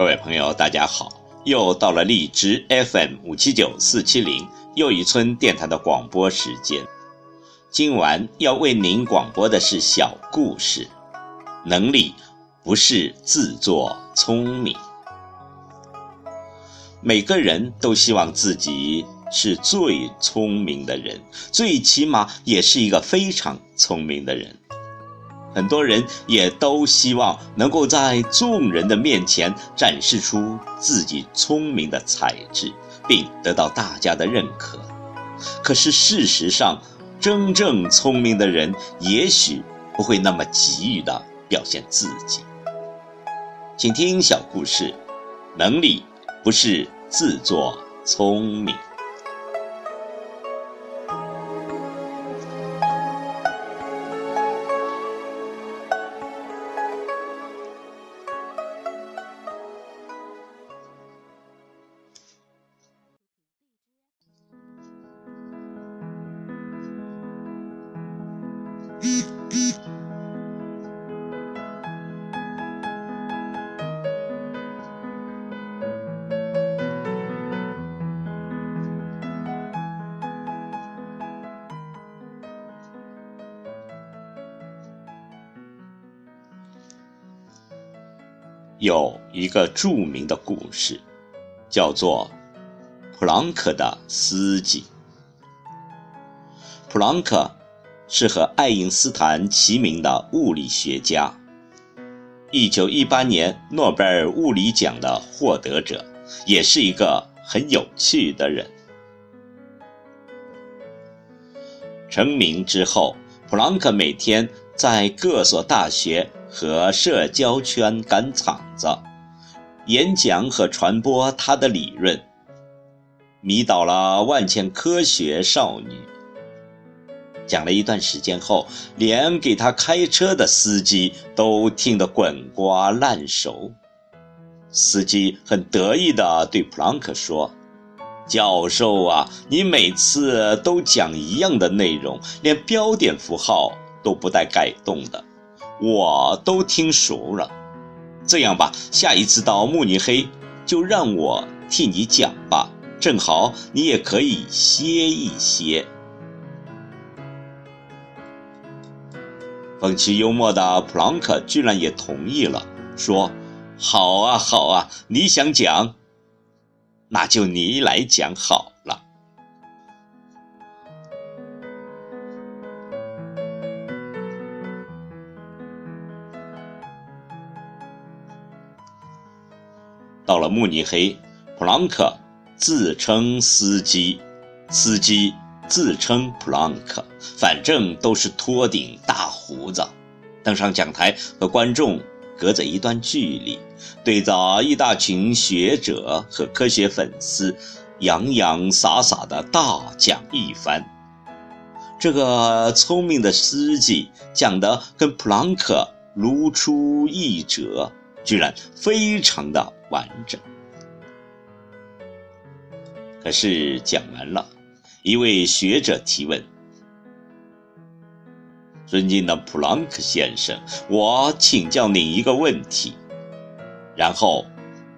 各位朋友，大家好！又到了荔枝 FM 五七九四七零又一村电台的广播时间。今晚要为您广播的是小故事。能力不是自作聪明。每个人都希望自己是最聪明的人，最起码也是一个非常聪明的人。很多人也都希望能够在众人的面前展示出自己聪明的才智，并得到大家的认可。可是事实上，真正聪明的人也许不会那么急于的表现自己。请听小故事：能力不是自作聪明。有一个著名的故事，叫做普朗克的司机。普朗克是和爱因斯坦齐名的物理学家，一九一八年诺贝尔物理奖的获得者，也是一个很有趣的人。成名之后，普朗克每天在各所大学。和社交圈赶场子，演讲和传播他的理论，迷倒了万千科学少女。讲了一段时间后，连给他开车的司机都听得滚瓜烂熟。司机很得意地对普朗克说：“教授啊，你每次都讲一样的内容，连标点符号都不带改动的。”我都听熟了，这样吧，下一次到慕尼黑就让我替你讲吧，正好你也可以歇一歇。风趣幽默的普朗克居然也同意了，说：“好啊，好啊，你想讲，那就你来讲好。”慕尼黑，普朗克自称司机，司机自称普朗克，反正都是托顶大胡子，登上讲台和观众隔着一段距离，对着一大群学者和科学粉丝洋洋洒洒的大讲一番。这个聪明的司机讲的跟普朗克如出一辙，居然非常的。完整。可是讲完了，一位学者提问：“尊敬的普朗克先生，我请教您一个问题。”然后，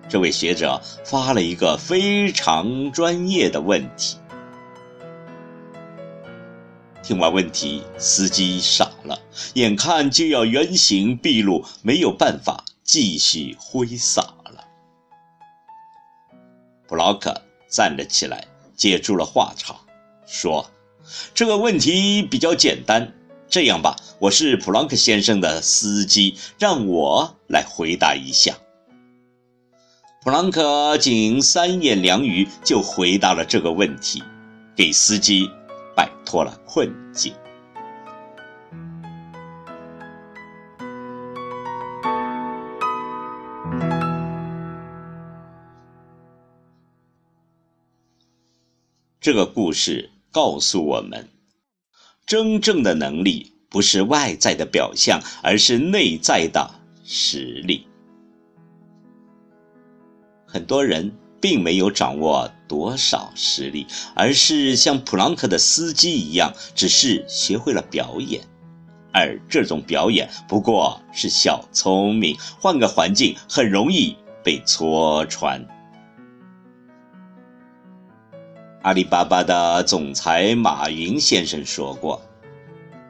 这位学者发了一个非常专业的问题。听完问题，司机傻了，眼看就要原形毕露，没有办法继续挥洒。普朗克站了起来，接住了话茬，说：“这个问题比较简单，这样吧，我是普朗克先生的司机，让我来回答一下。”普朗克仅三言两语就回答了这个问题，给司机摆脱了困境。这个故事告诉我们，真正的能力不是外在的表象，而是内在的实力。很多人并没有掌握多少实力，而是像普朗克的司机一样，只是学会了表演，而这种表演不过是小聪明，换个环境很容易被戳穿。阿里巴巴的总裁马云先生说过：“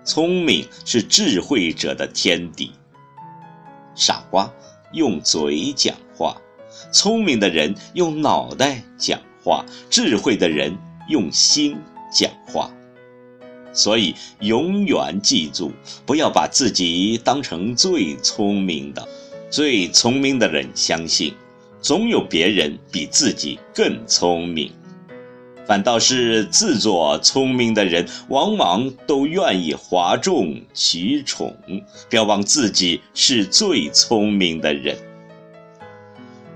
聪明是智慧者的天敌。傻瓜用嘴讲话，聪明的人用脑袋讲话，智慧的人用心讲话。所以，永远记住，不要把自己当成最聪明的。最聪明的人相信，总有别人比自己更聪明。”反倒是自作聪明的人，往往都愿意哗众取宠，标榜自己是最聪明的人。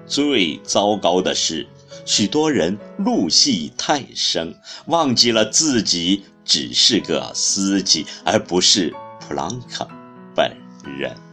最糟糕的是，许多人入戏太深，忘记了自己只是个司机，而不是普朗克本人。